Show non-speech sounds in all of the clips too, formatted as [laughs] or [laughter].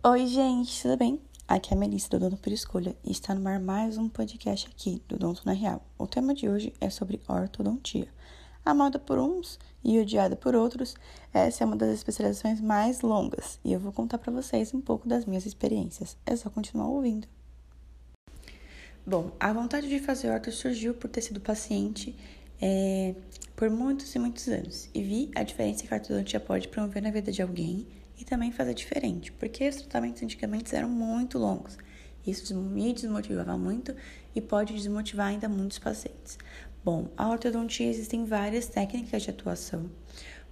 Oi, gente, tudo bem? Aqui é a Melissa do Dono por Escolha e está no ar mais um podcast aqui do Donto na Real. O tema de hoje é sobre ortodontia. Amada por uns e odiada por outros, essa é uma das especializações mais longas e eu vou contar para vocês um pouco das minhas experiências. É só continuar ouvindo. Bom, a vontade de fazer orto surgiu por ter sido paciente é, por muitos e muitos anos e vi a diferença que a ortodontia pode promover na vida de alguém e também fazer diferente, porque os tratamentos antigamente eram muito longos. Isso me desmotivava muito e pode desmotivar ainda muitos pacientes. Bom, a ortodontia existem várias técnicas de atuação,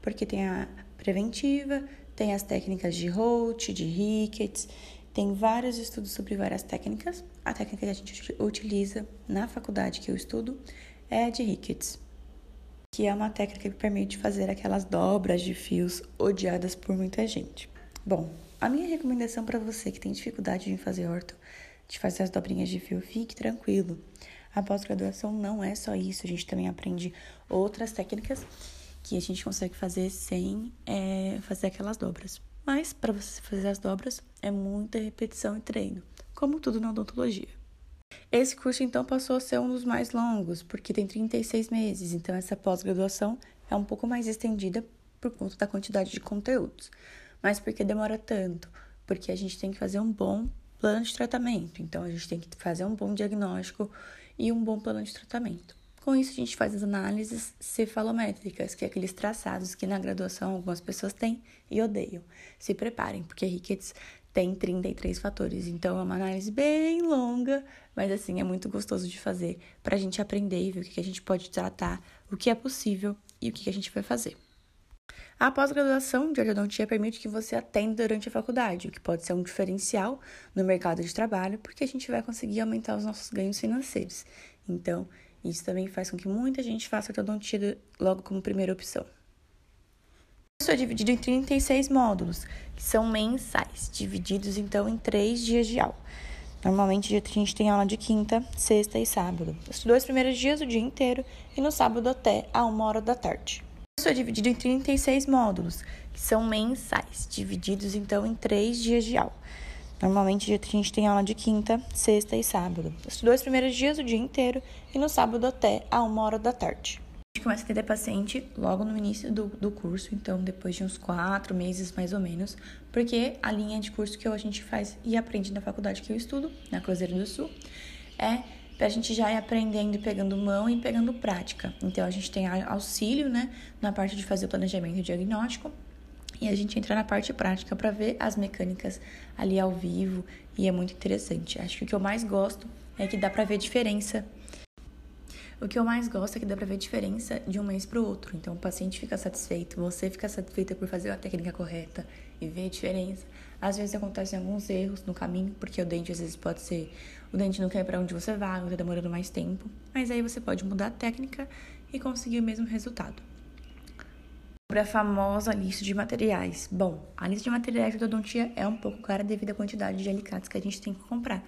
porque tem a preventiva, tem as técnicas de Holt, de Ricketts, tem vários estudos sobre várias técnicas. A técnica que a gente utiliza na faculdade que eu estudo é de Ricketts que é uma técnica que permite fazer aquelas dobras de fios odiadas por muita gente. Bom, a minha recomendação para você que tem dificuldade em fazer orto, de fazer as dobrinhas de fio, fique tranquilo. A pós-graduação não é só isso, a gente também aprende outras técnicas que a gente consegue fazer sem é, fazer aquelas dobras. Mas para você fazer as dobras é muita repetição e treino, como tudo na odontologia. Esse curso, então, passou a ser um dos mais longos, porque tem 36 meses, então essa pós-graduação é um pouco mais estendida por conta da quantidade de conteúdos. Mas por que demora tanto? Porque a gente tem que fazer um bom plano de tratamento, então a gente tem que fazer um bom diagnóstico e um bom plano de tratamento. Com isso, a gente faz as análises cefalométricas, que é aqueles traçados que na graduação algumas pessoas têm e odeiam. Se preparem, porque Ricketts tem 33 fatores. Então é uma análise bem longa, mas assim, é muito gostoso de fazer para a gente aprender e ver o que a gente pode tratar, o que é possível e o que a gente vai fazer. A pós-graduação de ortodontia permite que você atenda durante a faculdade, o que pode ser um diferencial no mercado de trabalho, porque a gente vai conseguir aumentar os nossos ganhos financeiros. Então, isso também faz com que muita gente faça ortodontia logo como primeira opção curso é dividido em 36 módulos, que são mensais, divididos então em três dias de aula. Normalmente a gente tem aula de quinta, sexta e sábado. Os dois primeiros dias o dia inteiro e no sábado até a uma hora da tarde. O curso é dividido em 36 módulos, que são mensais, divididos então em três dias de aula. Normalmente a gente tem aula de quinta, sexta e sábado. Os dois primeiros dias o dia inteiro e no sábado até a uma hora da tarde começa a atender paciente logo no início do, do curso, então depois de uns quatro meses mais ou menos, porque a linha de curso que a gente faz e aprende na faculdade que eu estudo, na Cruzeiro do Sul, é para a gente já ir aprendendo e pegando mão e pegando prática. Então a gente tem auxílio, né, na parte de fazer o planejamento diagnóstico e a gente entra na parte prática para ver as mecânicas ali ao vivo e é muito interessante. Acho que o que eu mais gosto é que dá para ver diferença o que eu mais gosto é que dá pra ver diferença de um mês pro outro. Então, o paciente fica satisfeito, você fica satisfeita por fazer a técnica correta e ver a diferença. Às vezes acontecem alguns erros no caminho, porque o dente às vezes pode ser. O dente não quer para onde você vai, tá demorando mais tempo. Mas aí você pode mudar a técnica e conseguir o mesmo resultado. Sobre a famosa lista de materiais. Bom, a lista de materiais de odontia é um pouco cara devido à quantidade de alicates que a gente tem que comprar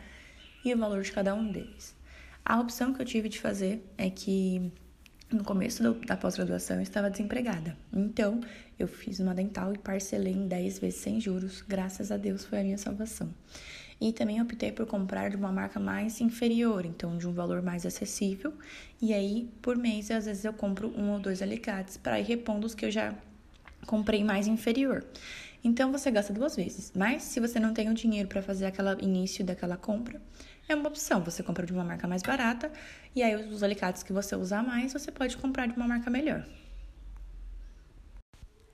e o valor de cada um deles. A opção que eu tive de fazer é que no começo do, da pós-graduação eu estava desempregada. Então, eu fiz uma dental e parcelei em 10 vezes sem juros. Graças a Deus foi a minha salvação. E também optei por comprar de uma marca mais inferior, então de um valor mais acessível. E aí, por mês, às vezes eu compro um ou dois alicates para ir repondo os que eu já comprei mais inferior. Então você gasta duas vezes. Mas se você não tem o dinheiro para fazer aquele início daquela compra, é uma opção. Você compra de uma marca mais barata e aí os alicates que você usar mais, você pode comprar de uma marca melhor.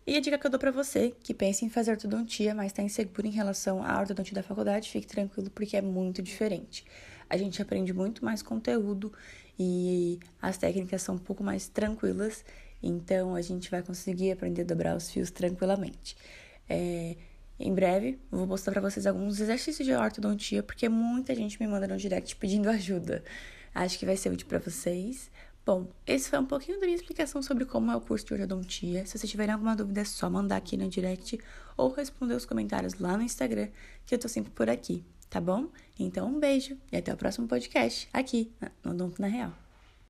E a dica que eu dou para você que pensa em fazer ortodontia, mas está inseguro em relação à ortodontia da faculdade, fique tranquilo porque é muito diferente. A gente aprende muito mais conteúdo e as técnicas são um pouco mais tranquilas, então a gente vai conseguir aprender a dobrar os fios tranquilamente. É, em breve, vou postar para vocês alguns exercícios de ortodontia, porque muita gente me manda no direct pedindo [laughs] ajuda. Acho que vai ser útil para vocês. Bom, esse foi um pouquinho da minha explicação sobre como é o curso de ortodontia. Se vocês tiverem alguma dúvida, é só mandar aqui no direct ou responder os comentários lá no Instagram, que eu tô sempre por aqui, tá bom? Então, um beijo e até o próximo podcast aqui no Odonto na Real.